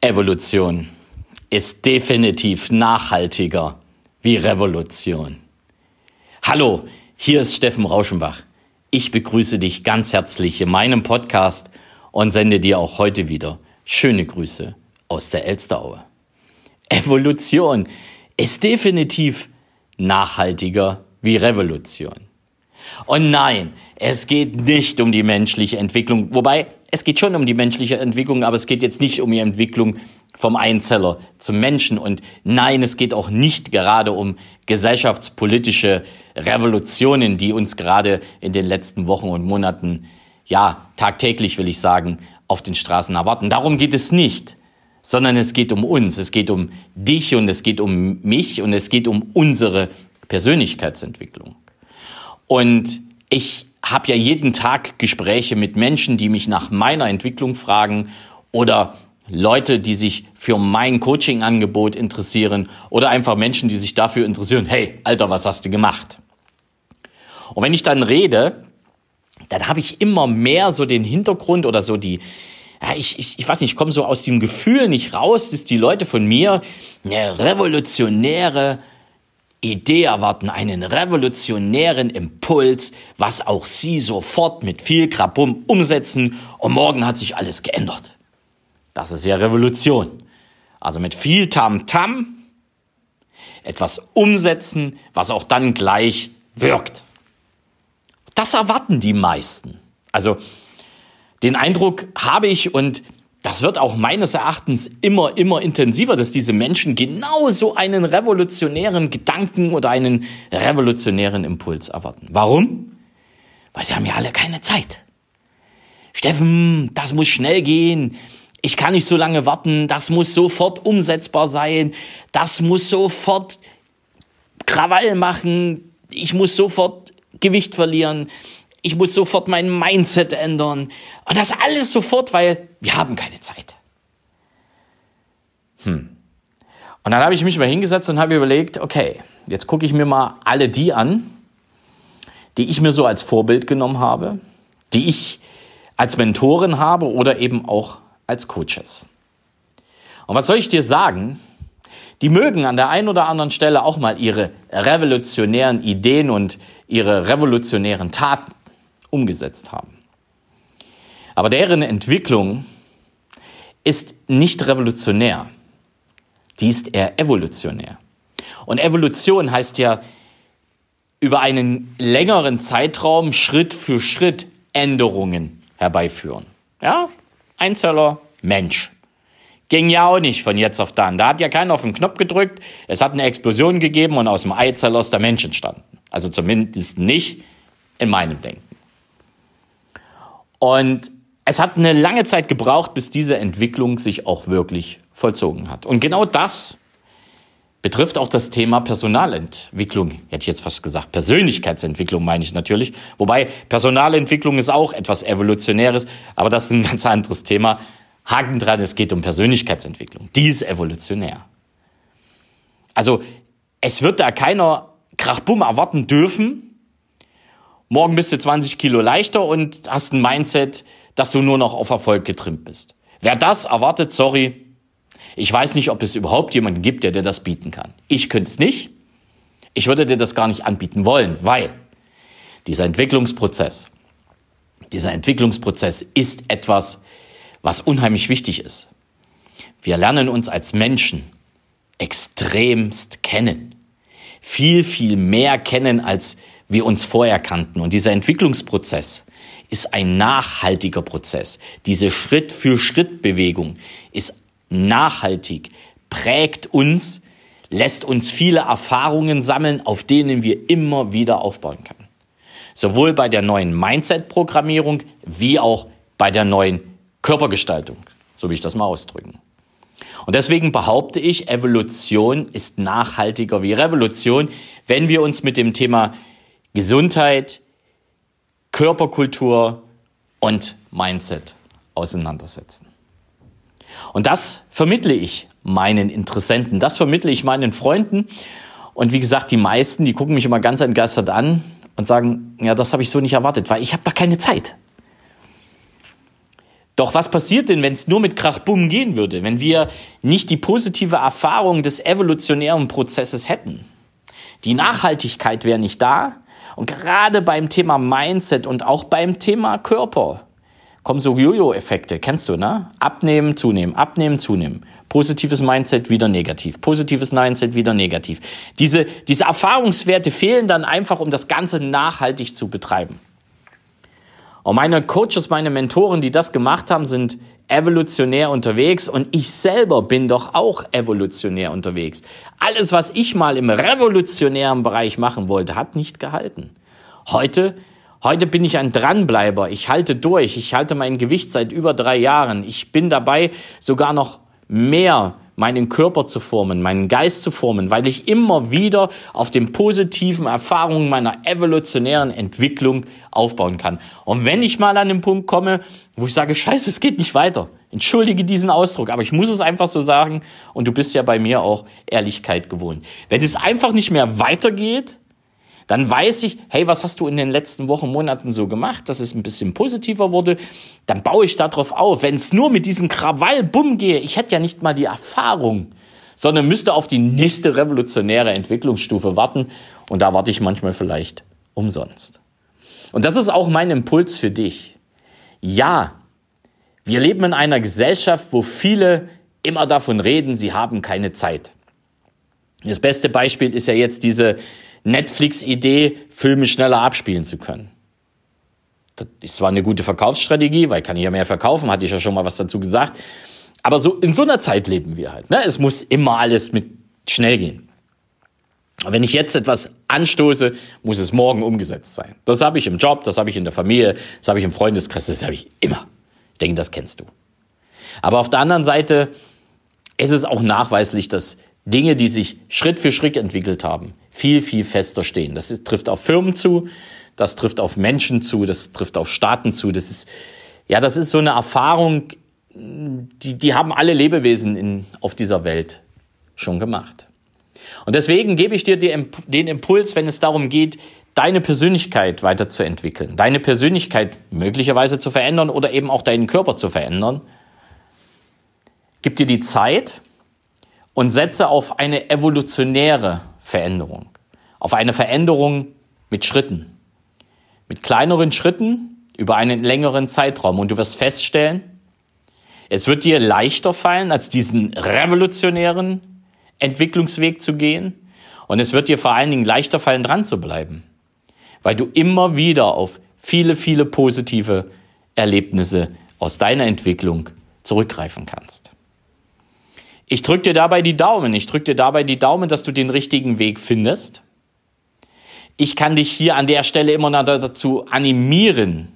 Evolution ist definitiv nachhaltiger wie Revolution. Hallo, hier ist Steffen Rauschenbach. Ich begrüße dich ganz herzlich in meinem Podcast und sende dir auch heute wieder schöne Grüße aus der Elsteraue. Evolution ist definitiv nachhaltiger wie Revolution. Und nein, es geht nicht um die menschliche Entwicklung, wobei es geht schon um die menschliche Entwicklung, aber es geht jetzt nicht um die Entwicklung vom Einzeller zum Menschen. Und nein, es geht auch nicht gerade um gesellschaftspolitische Revolutionen, die uns gerade in den letzten Wochen und Monaten, ja, tagtäglich will ich sagen, auf den Straßen erwarten. Darum geht es nicht, sondern es geht um uns, es geht um dich und es geht um mich und es geht um unsere Persönlichkeitsentwicklung. Und ich habe ja jeden Tag Gespräche mit Menschen, die mich nach meiner Entwicklung fragen oder Leute, die sich für mein Coaching-Angebot interessieren oder einfach Menschen, die sich dafür interessieren, hey, Alter, was hast du gemacht? Und wenn ich dann rede, dann habe ich immer mehr so den Hintergrund oder so die, ja, ich, ich, ich weiß nicht, ich komme so aus dem Gefühl nicht raus, dass die Leute von mir eine revolutionäre Idee erwarten, einen revolutionären Impuls, was auch Sie sofort mit viel Krabum umsetzen und morgen hat sich alles geändert. Das ist ja Revolution. Also mit viel Tamtam -Tam etwas umsetzen, was auch dann gleich wirkt. Das erwarten die meisten. Also den Eindruck habe ich und das wird auch meines Erachtens immer, immer intensiver, dass diese Menschen genau so einen revolutionären Gedanken oder einen revolutionären Impuls erwarten. Warum? Weil sie haben ja alle keine Zeit. Steffen, das muss schnell gehen. Ich kann nicht so lange warten. Das muss sofort umsetzbar sein. Das muss sofort Krawall machen. Ich muss sofort Gewicht verlieren ich muss sofort mein Mindset ändern. Und das alles sofort, weil wir haben keine Zeit. Hm. Und dann habe ich mich mal hingesetzt und habe überlegt, okay, jetzt gucke ich mir mal alle die an, die ich mir so als Vorbild genommen habe, die ich als Mentoren habe oder eben auch als Coaches. Und was soll ich dir sagen? Die mögen an der einen oder anderen Stelle auch mal ihre revolutionären Ideen und ihre revolutionären Taten umgesetzt haben. Aber deren Entwicklung ist nicht revolutionär, die ist eher evolutionär. Und Evolution heißt ja über einen längeren Zeitraum Schritt für Schritt Änderungen herbeiführen. Ja, Einzeller, Mensch. Ging ja auch nicht von jetzt auf dann. Da hat ja keiner auf den Knopf gedrückt, es hat eine Explosion gegeben und aus dem Eizeller ist der Mensch entstanden. Also zumindest nicht in meinem Denken. Und es hat eine lange Zeit gebraucht, bis diese Entwicklung sich auch wirklich vollzogen hat. Und genau das betrifft auch das Thema Personalentwicklung. Hätte ich jetzt fast gesagt, Persönlichkeitsentwicklung meine ich natürlich. Wobei Personalentwicklung ist auch etwas Evolutionäres, aber das ist ein ganz anderes Thema. Haken dran, es geht um Persönlichkeitsentwicklung. Die ist evolutionär. Also es wird da keiner Krachbumm erwarten dürfen, Morgen bist du 20 Kilo leichter und hast ein Mindset, dass du nur noch auf Erfolg getrimmt bist. Wer das erwartet, sorry, ich weiß nicht, ob es überhaupt jemanden gibt, der dir das bieten kann. Ich könnte es nicht. Ich würde dir das gar nicht anbieten wollen, weil dieser Entwicklungsprozess, dieser Entwicklungsprozess ist etwas, was unheimlich wichtig ist. Wir lernen uns als Menschen extremst kennen. Viel, viel mehr kennen, als wir uns vorher kannten. Und dieser Entwicklungsprozess ist ein nachhaltiger Prozess. Diese Schritt-für-Schritt-Bewegung ist nachhaltig, prägt uns, lässt uns viele Erfahrungen sammeln, auf denen wir immer wieder aufbauen können. Sowohl bei der neuen Mindset-Programmierung wie auch bei der neuen Körpergestaltung, so wie ich das mal ausdrücken. Und deswegen behaupte ich, Evolution ist nachhaltiger wie Revolution, wenn wir uns mit dem Thema Gesundheit, Körperkultur und Mindset auseinandersetzen. Und das vermittle ich meinen Interessenten, das vermittle ich meinen Freunden. Und wie gesagt, die meisten, die gucken mich immer ganz entgeistert an und sagen, ja, das habe ich so nicht erwartet, weil ich habe doch keine Zeit. Doch was passiert denn, wenn es nur mit Krachbumm gehen würde, wenn wir nicht die positive Erfahrung des evolutionären Prozesses hätten? Die Nachhaltigkeit wäre nicht da. Und gerade beim Thema Mindset und auch beim Thema Körper kommen so Jojo-Effekte, kennst du, ne? Abnehmen, zunehmen, abnehmen, zunehmen. Positives Mindset wieder negativ, positives Mindset wieder negativ. Diese, diese Erfahrungswerte fehlen dann einfach, um das Ganze nachhaltig zu betreiben. Und meine Coaches, meine Mentoren, die das gemacht haben, sind evolutionär unterwegs und ich selber bin doch auch evolutionär unterwegs. Alles, was ich mal im revolutionären Bereich machen wollte, hat nicht gehalten. Heute Heute bin ich ein Dranbleiber. Ich halte durch. Ich halte mein Gewicht seit über drei Jahren. Ich bin dabei, sogar noch mehr meinen Körper zu formen, meinen Geist zu formen, weil ich immer wieder auf den positiven Erfahrungen meiner evolutionären Entwicklung aufbauen kann. Und wenn ich mal an den Punkt komme, wo ich sage, scheiße, es geht nicht weiter, entschuldige diesen Ausdruck, aber ich muss es einfach so sagen und du bist ja bei mir auch Ehrlichkeit gewohnt. Wenn es einfach nicht mehr weitergeht, dann weiß ich, hey, was hast du in den letzten Wochen, Monaten so gemacht, dass es ein bisschen positiver wurde. Dann baue ich darauf auf. Wenn es nur mit diesem Krawall, bumm gehe, ich hätte ja nicht mal die Erfahrung, sondern müsste auf die nächste revolutionäre Entwicklungsstufe warten. Und da warte ich manchmal vielleicht umsonst. Und das ist auch mein Impuls für dich. Ja, wir leben in einer Gesellschaft, wo viele immer davon reden, sie haben keine Zeit. Das beste Beispiel ist ja jetzt diese Netflix-Idee, Filme schneller abspielen zu können. Das ist zwar eine gute Verkaufsstrategie, weil kann ich ja mehr verkaufen, hatte ich ja schon mal was dazu gesagt. Aber so, in so einer Zeit leben wir halt. Ne? Es muss immer alles mit schnell gehen. Und wenn ich jetzt etwas anstoße, muss es morgen umgesetzt sein. Das habe ich im Job, das habe ich in der Familie, das habe ich im Freundeskreis, das habe ich immer. Ich denke, das kennst du. Aber auf der anderen Seite ist es auch nachweislich, dass Dinge, die sich Schritt für Schritt entwickelt haben, viel, viel fester stehen. Das ist, trifft auf Firmen zu, das trifft auf Menschen zu, das trifft auf Staaten zu. Das ist, ja, das ist so eine Erfahrung, die, die haben alle Lebewesen in, auf dieser Welt schon gemacht. Und deswegen gebe ich dir den Impuls, wenn es darum geht, deine Persönlichkeit weiterzuentwickeln, deine Persönlichkeit möglicherweise zu verändern oder eben auch deinen Körper zu verändern. Gib dir die Zeit und setze auf eine evolutionäre Veränderung. Auf eine Veränderung mit Schritten. Mit kleineren Schritten über einen längeren Zeitraum. Und du wirst feststellen, es wird dir leichter fallen, als diesen revolutionären Entwicklungsweg zu gehen. Und es wird dir vor allen Dingen leichter fallen, dran zu bleiben. Weil du immer wieder auf viele, viele positive Erlebnisse aus deiner Entwicklung zurückgreifen kannst. Ich drücke dir dabei die Daumen. Ich drücke dir dabei die Daumen, dass du den richtigen Weg findest. Ich kann dich hier an der Stelle immer noch dazu animieren,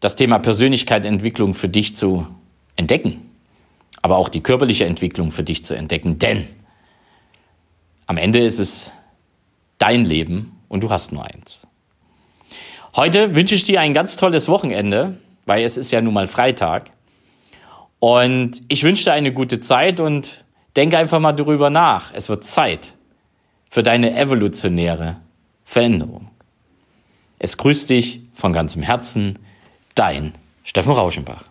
das Thema Persönlichkeitsentwicklung für dich zu entdecken, aber auch die körperliche Entwicklung für dich zu entdecken, denn am Ende ist es dein Leben und du hast nur eins. Heute wünsche ich dir ein ganz tolles Wochenende, weil es ist ja nun mal Freitag. Und ich wünsche dir eine gute Zeit und denke einfach mal darüber nach. Es wird Zeit für deine evolutionäre Veränderung. Es grüßt dich von ganzem Herzen, dein Steffen Rauschenbach.